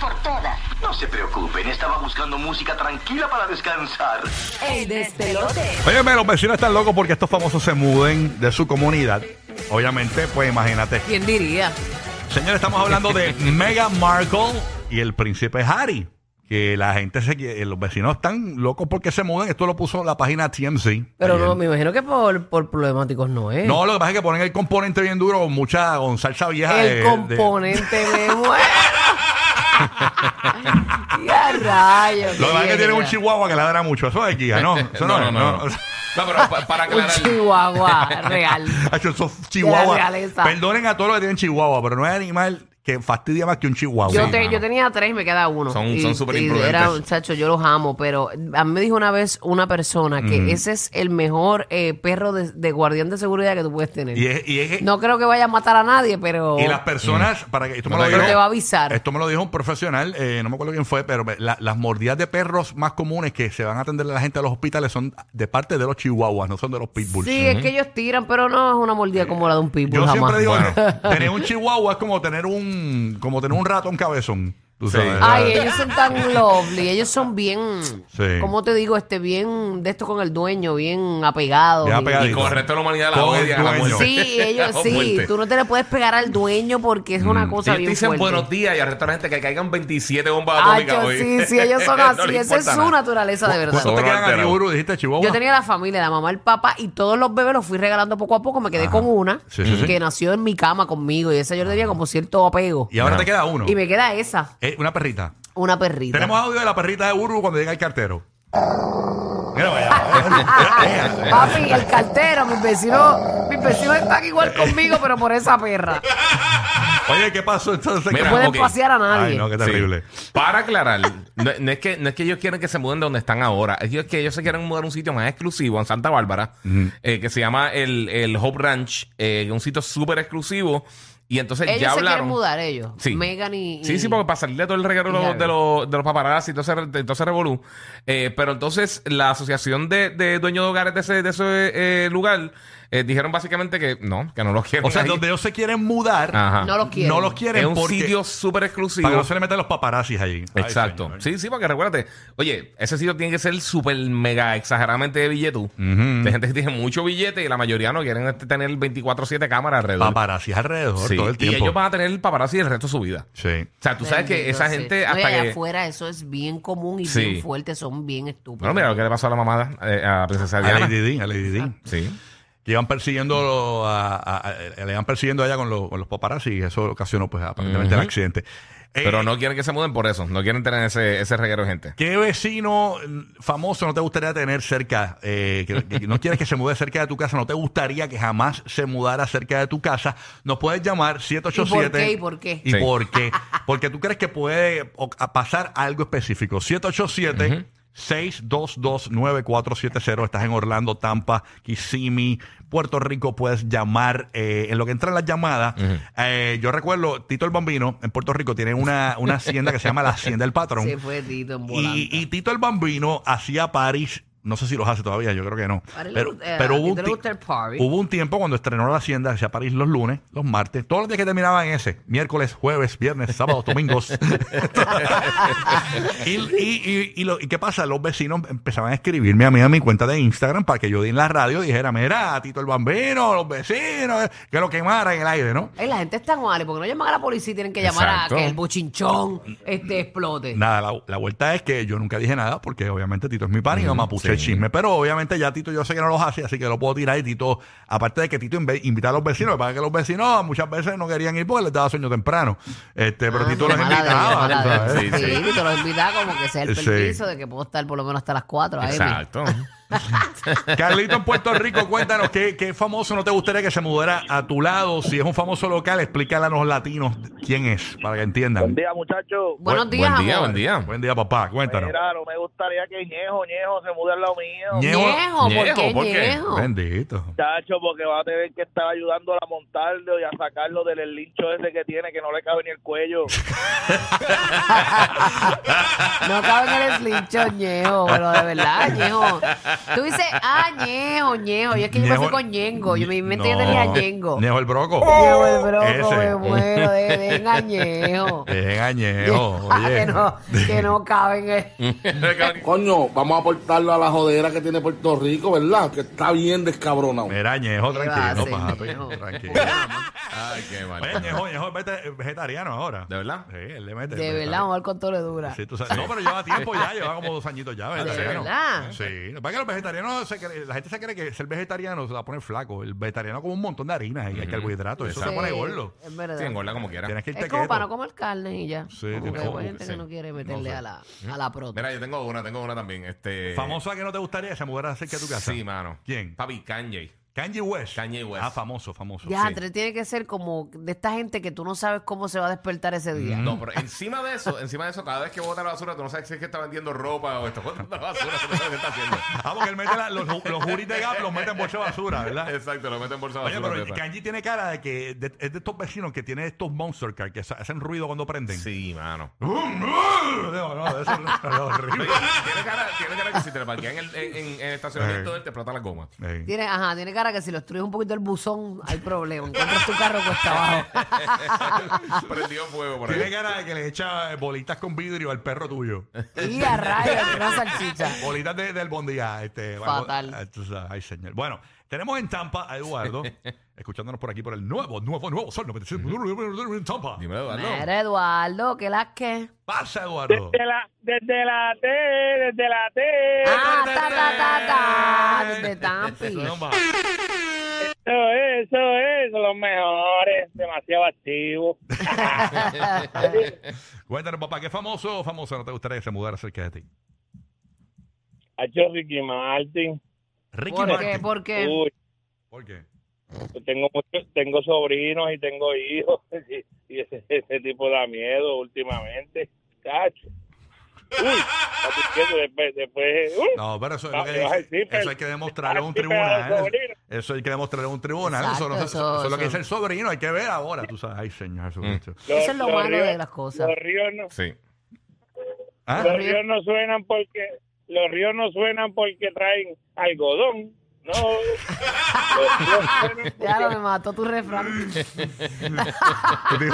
Por todas. No se preocupen, estaba buscando música tranquila para descansar. El despelote. Óyeme, los vecinos están locos porque estos famosos se muden de su comunidad. Obviamente, pues imagínate. ¿Quién diría? Señores, estamos hablando de Meghan Markle y el príncipe Harry. Que la gente se quiere- los vecinos están locos porque se mudan. Esto lo puso la página TMZ. Pero ayer. no, me imagino que por, por problemáticos no es. No, lo que pasa es que ponen el componente bien duro con mucha con salsa vieja. de- el de- componente me muero. a rayos. Lo que pasa es que qué tiene un chihuahua que ladra mucho. Eso es guía, ¿no? Eso no, No, es, no, no. No, pero pa- para Un aclarar. chihuahua real. Hacho, esos chihuahuas. realeza. Perdonen a todos los que tienen chihuahua, pero no hay animal que fastidia más que un chihuahua. Yo, Sí, te- mano. yo tenía tres, me queda uno. Son- Y- son súper y imprudentes. Era, muchacho, yo los amo, pero a mí me dijo una vez una persona que ese es el mejor eh, perro de, de guardián de seguridad que tú puedes tener. Y es, y es- No creo que vaya a matar a nadie, pero... y las personas, para que esto me No lo te- dijo, Pero te va a avisar. Esto me lo dijo un profesional, eh, no me acuerdo quién fue, pero me- la- las mordidas de perros más comunes que se van a atender a la gente a los hospitales son de parte de los chihuahuas, no son de los pitbulls. Sí, es que ellos tiran, pero no es una mordida como la de un pitbull Yo jamás. siempre digo, Bueno. tener un chihuahua es como tener un, como tener un ratón cabezón. Tú Sí. sabes. Ay, ellos son tan lovely, ellos son bien, Sí. ¿cómo te digo? Este, bien de esto con el dueño, bien apegados. Bien y- apegadito. Y con el resto de la humanidad la Con el odia a la dueño. muerte. Sí, ellos sí, muerte. tú no te le puedes pegar al dueño porque es una Si cosa ellos te bien dicen fuerte. buenos días y al resto de la gente que caigan 27 bombas Ay, atómicas yo- hoy. sí, sí, ellos son No así, esa es importa su nada. naturaleza de verdad. ¿Cuántos te quedan a? Dijiste chihuahua. Yo tenía la familia, la mamá, el papá y todos los bebés los fui regalando poco a poco. Me quedé con una Sí, sí, sí. que nació en mi cama conmigo y esa yo le tenía como cierto apego. Y ahora Ajá. te queda uno. Y me queda esa, Eh, una perrita. una perrita. Tenemos audio de la perrita de Buru cuando llega el cartero. Mira, vaya. Papi, el cartero, mis vecinos, mis vecinos están igual conmigo, pero por esa perra. Oye, ¿qué pasó entonces? Mira, No pueden ok. pasear a nadie. Ay, no, qué Sí. terrible. Para aclarar, no, no es que, no es que ellos quieren que se muden de donde están ahora, es que ellos se quieren mudar a un sitio más exclusivo en Santa Bárbara, eh, que se llama el, el Hope Ranch, eh, un sitio súper exclusivo. Y entonces Ellos ya se hablaron. quieren mudar, ellos. Sí. Megan y, Sí, y- sí, porque para salir de todo el reguero de de los, de los paparazzi todo ese revolú. Eh, pero entonces la asociación de, de dueños de hogares de ese, de ese eh, lugar eh, dijeron básicamente que no, que no los quieren. O sea, ahí. donde ellos se quieren mudar, Ajá. No los quieren. no los quieren es un porque- sitio súper exclusivo. para que no se le metan los paparazzis allí. Ay, Exacto. sí, sí, porque recuérdate, oye, ese sitio tiene que ser súper mega exageradamente de billetú. De gente que tiene mucho billete y la mayoría no quieren este, tener 24-7 cámaras alrededor. Paparazzis alrededor Sí, todo el Y tiempo. ellos van a tener el paparazzi el resto de su vida. Sí. O sea, tú sabes que esa sí. gente y hasta allá que... afuera eso es bien común y Sí. bien fuerte, son bien estúpidos. Bueno, mira lo que le pasó a la mamá, eh, a la princesa A Diana. Lady D, a Lady D. Sí. Iban persiguiendo a, a- a- le iban persiguiendo allá con, los- con los paparazzi y eso ocasionó pues aparentemente el accidente. Eh, Pero no quieren que se muden por eso. No quieren tener ese, ese reguero de gente. ¿Qué vecino mm, famoso no te gustaría tener cerca? eh, que, que no quieres que se mude cerca de tu casa, no te gustaría que jamás se mudara cerca de tu casa. Nos puedes llamar 787. ¿Y por qué? ¿Y por qué? ¿Y Sí. por qué? Porque tú crees que puede o- a pasar algo específico. 787 622-9470. Estás en Orlando, Tampa, Kissimmee, Puerto Rico. Puedes llamar. eh, en lo que entran las llamadas, eh, yo recuerdo, Tito el Bambino en Puerto Rico tiene una, una hacienda que se llama la Hacienda del Patrón. Se fue Tito en volanta. Y, y Tito el Bambino hacía paris No sé si los hace todavía, yo creo que no. Pero, pero hubo, un hubo un tiempo cuando estrenó la Hacienda, hacía París los lunes, los martes, todos los días que terminaban ese, miércoles, jueves, viernes, sábados, domingos. y, y- y- lo- ¿y qué pasa? Los vecinos empezaban a escribirme a mí a mi cuenta de Instagram para que yo en la radio dijera, mira, Tito el Bambino, los vecinos, que lo quemara en el aire, ¿no? Ay, la gente está en porque no llaman a la policía y tienen que llamar Exacto. a que el bochinchón este explote. Nada, la, la vuelta es que yo nunca dije nada porque obviamente Tito es mi pan y no me puse el sí. chisme. Pero obviamente ya Tito yo sé que no los hace, así que lo puedo tirar y Tito, aparte de que Tito invita a los vecinos, lo que pasa es que los vecinos muchas veces no querían ir porque les daba sueño temprano. Este, pero Ah, Tito los invitaba. sabes. Sí, Sí, sí. y te lo invita como que sea el Sí. permiso de que puedo estar por lo menos hasta las 4. Exacto. Carlito en Puerto Rico, cuéntanos ¿qué, qué famoso no te gustaría que se mudara a tu lado. Si es un famoso local, explícale a los latinos quién es, para que entiendan. Buen día, muchachos. Buenos días, buen día, amor. buen día. Buen día, papá, cuéntanos. Mira, no me gustaría que Ñejo, Ñejo se mude al lado mío. Ñejo. Ñejo, ¿por Ñejo, qué ¿por qué? Ñejo? Bendito. Muchacho, porque va a tener que estar ayudándolo a montarlo y a sacarlo del lincho ese que tiene, que no le cabe ni el cuello. No cabe en el slincho, Ñejo, pero de verdad, Ñejo. Tú dices, ah, Ñejo, Ñejo. Y es que yo me Ñejo- fui con Ñengo. Yo me No. yo tenía Ñengo. Ñejo el broco. Ñejo el broco, Ese. me muero. De, venga, Ñejo. Venga, Ñejo, Ah, oye. que, no, que no cabe en el... Coño, vamos a aportarlo a la jodera que tiene Puerto Rico, ¿verdad? Que está bien descabronado. Mira, Ñejo, ¿Qué va a tranquilo, hacer, papi. Ñejo? Tranquilo. Ay, qué mal. Oye, Ñejo, Ñejo es vete- vegetariano ahora. ¿De verdad? Sí, él le mete. De verdad, vamos a ver con todo le dura. Sí, tú sabes. No, pero lleva tiempo ya, lleva como dos añitos ya. vegetariano. verdad? Sí. Lo que pasa vegetarianos, se cree- la gente se cree que ser vegetariano se va a poner flaco. El vegetariano come un montón de harinas y hay carbohidratos. Eso se pone gordo. Es verdad. Sí, engorda como quiera. Tienes que irte Es como para no comer carne y ya. Sí, Como que hay gente sí. que no quiere meterle sé. a la, a la prota. Mira, yo tengo una, tengo una también. Este... Famosa que no te gustaría que se mudara cerca de tu casa. Sí, mano. ¿Quién? Papi, Kanye. Kanye West. Kanye West. Ah, famoso, famoso. Ya, sí. Tiene que ser como de esta gente que tú no sabes cómo se va a despertar ese día. No, pero encima de eso, encima de eso, cada vez que bota la basura, tú no sabes si es que está vendiendo ropa o está botando la basura, tú no sabes qué está haciendo. Ah, porque él mete la- los, los juris de Gap, los mete en bolsa de basura, ¿verdad? Exacto, lo mete en bolsa de Oye, basura. pero esa. Kanye tiene cara de que de- es de estos vecinos que tienen estos monster cars que sa- hacen ruido cuando prenden. Sí, mano. No, no, eso no, no, horrible. Oye, tiene cara, tiene cara que si te la parqueas en el, en, en- en el estacionamiento, él te explota la goma. Tiene, ajá, tiene cara que si lo destruyes un poquito el buzón, hay problema. Encuentras tu carro cuesta abajo. Prendió fuego por Tiene ahí. cara de que le echa bolitas con vidrio al perro tuyo. y a rayos, una salchicha. Bolitas de, del bondía. Este, Fatal. ah, Ay, señor. Bueno, tenemos en Tampa a Eduardo, escuchándonos por aquí por el nuevo, nuevo, nuevo Sol 95 en Tampa. Dime, Eduardo. Mira, Eduardo, ¿qué las que? Pasa, Eduardo. Desde la, desde la T, desde la T. Ah, ta, ta, ta, ta, desde Tampi. Eso es, eso es, los mejores, demasiado activos. Cuéntanos, papá, ¿qué famoso o famoso no te gustaría que se mudara cerca de ti? Ha hecho Ricky Martin. Ricky ¿Por qué? Martin. ¿Por qué? Uy, ¿Por qué? tengo mucho- tengo sobrinos y tengo hijos y, y ese, ese tipo da miedo últimamente. Cacho. Uy, después, después, uy. No, pero eso es lo que dice- pero- eso hay que demostrarlo en un Sí, pero tribunal. Eso hay que demostrarlo en un tribunal. Eso, Exacto, no- eso- eso- eso es lo que eso. dice el sobrino. Hay que ver ahora. Tú sabes. Ay, señor Jesucristo. Los- Eso es lo malo de las cosas. Los ríos no, Sí. ¿Ah? los ríos no suenan porque los ríos no suenan porque traen algodón. No. Ya lo me mató tu refrán. ¿Tú te,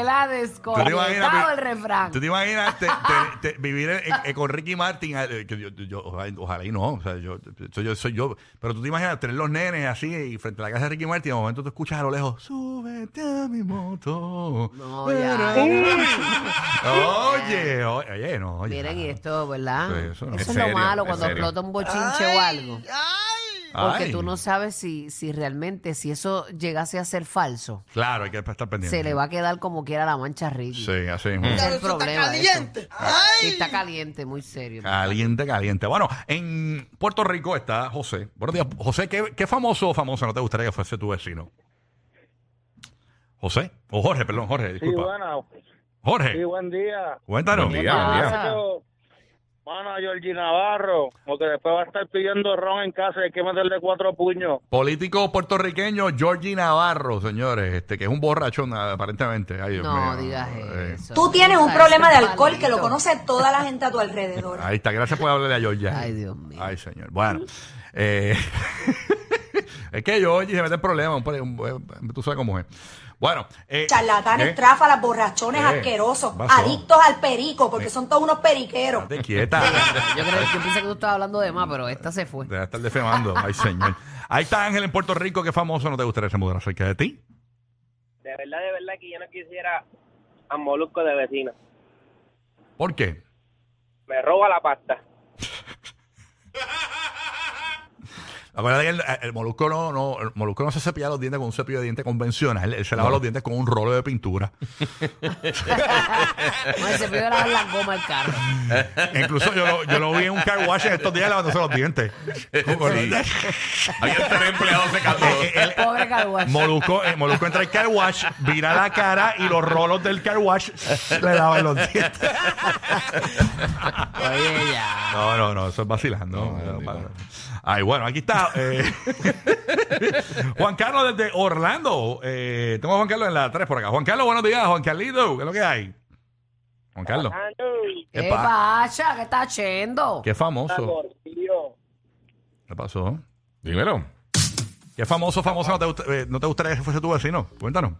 Él ha tú te desconectado imaginas, el refrán. ¿Tú te imaginas te- te- te- vivir en- en- con Ricky Martin? eh, que yo- yo- ojalá, ojalá y no. O sea, yo, soy yo, soy yo. Pero tú te imaginas tener los nenes así y frente a la casa de Ricky Martin. Y de momento tú escuchas a lo lejos: Súbete a mi moto. No, ya. Oye, oye, oye, no. oye. Miren, y esto, ¿verdad? Sí, eso no. eso Es serio, lo malo cuando serio. explota un bochinche o algo. Porque Ay. tú no sabes si, si realmente, si eso llegase a ser falso, Claro, hay que estar pendiente. se le va a quedar como quiera la mancha Ricky. Sí, así mismo. Ese es el problema. de eso. Sí, está caliente, muy serio. Caliente, caliente. Bueno, en Puerto Rico está José. Buenos días, José. ¿Qué, qué famoso o famosa no te gustaría que fuese tu vecino? José. O Jorge, perdón, Jorge, Sí, disculpa. bueno, sí, Jorge, buen día. cuéntanos. Buen día, buen día. Muchacho, A Georgie Navarro, porque después va a estar pidiendo ron en casa y hay que meterle cuatro puños. Político puertorriqueño Georgie Navarro, señores, este que es un borrachón aparentemente. Ay, Dios No mío. digas Eh, eso. Tú tienes un problema de alcohol que lo conoce toda la gente a tu alrededor. Ahí está, gracias por hablarle a Georgia. Ay, Dios mío. Ay, señor. Bueno, eh, es que Georgie se mete en problemas, un- tú sabes cómo es. Bueno, eh, Charlatanes, eh, tráfalas, borrachones, Eh, asquerosos, adictos al perico, porque son todos unos periqueros. estate quieta. Yo, creo, yo pensé que tú estabas hablando de más, pero esta se fue. Deja de estar defamando. Ay, señor. Ahí está Ángel en Puerto Rico. ¿Qué famoso no te gustaría se mudara cerca de ti? De verdad, de verdad que yo no quisiera a Molusco de vecino. ¿Por qué? Me roba la pasta. Acuérdate que el, el molusco no, no, el molusco no se cepilla los dientes con un cepillo de dientes convencional. Él, él se lava los dientes con un rolo de pintura. No, se pidió lavar la goma del carro. Incluso yo lo, yo lo vi en un car wash en estos días lavándose los dientes. Había tres empleados secando. Eh, eh, el- Pobre carguacho. Molusco, eh, Molusco entra al car wash, vira la cara y los rolos del car wash le lavan los dientes. Oye, ya. No, no, no, eso es vacilando. Ay, bueno, aquí está. Eh, Juan Carlos desde Orlando. Eh, tengo a Juan Carlos en la 3 por acá. Juan Carlos, buenos días. Juan Carlito, ¿qué es lo que hay? Juan Carlos. ¿Qué pasa? ¿Qué está haciendo? Qué famoso. ¿Qué pasó? Dímelo. ¿Qué famoso, famoso no te, gust- eh, no te gustaría que fuese tu vecino? Cuéntanos.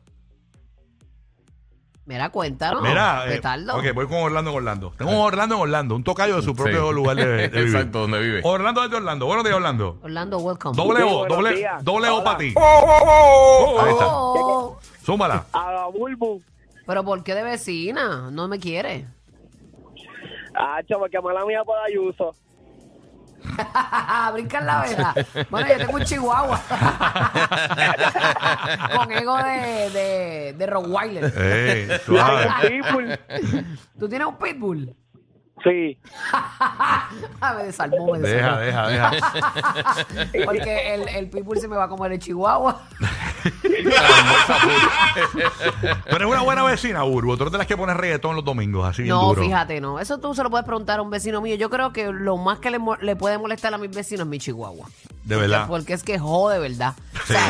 Mira, cuéntanos. Mira, eh, Petardo. ok, voy con Orlando en Orlando. Tengo un Orlando en Orlando, un tocayo de su propio Sí. lugar de, de vivir. Exacto, donde vive. Orlando desde Orlando. Buenos días, Orlando. Orlando, welcome. Doble O, buenos doble, días. doble O Hola. para ti. Ahí está. Oh, Súmala. A la Bulbu. pero ¿por qué de vecina? No me quiere. Ah, chamo, que mala mía por Ayuso. Brinca en la vela. Bueno, yo tengo un chihuahua. Con ego de, de, de Rottweiler. Eh, suave. Pitbull. ¿Tú tienes un pitbull? Sí. me desarmó, me Deja, desarmó. deja, deja. Porque el, el pitbull se me va a comer el chihuahua. Tú eres una buena vecina, Urbo. Tú eres de las que pones reggaetón los domingos, así bien No, duro. fíjate, no. Eso tú se lo puedes preguntar a un vecino mío. Yo creo que lo más que le, mo- le puede molestar a mis vecinos es mi chihuahua. De verdad. Porque es que jode, ¿verdad? O sea,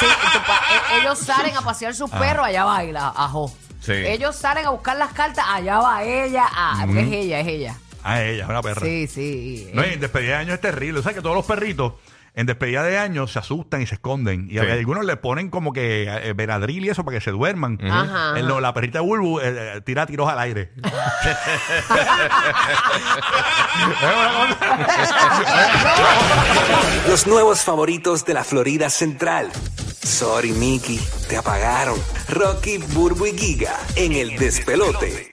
sí, tu pa- e- ellos salen a pasear sus perros, allá va él, a, a jo. Sí. Ellos salen a buscar las cartas, allá va ella. Ah, porque es ella, es ella. Ah, ella, es una perra. Sí, sí. No, y en despedida de año es terrible. O sea, que todos los perritos en despedida de año se asustan y se esconden. Y a Sí. algunos le ponen como que eh, Benadryl y eso para que se duerman. Ajá, En lo- la perrita de Bulbu eh, eh, tira tiros al aire. Los nuevos favoritos de la Florida Central. Sorry, Mickey, te apagaron. Rocky, Burbu y Giga en el despelote.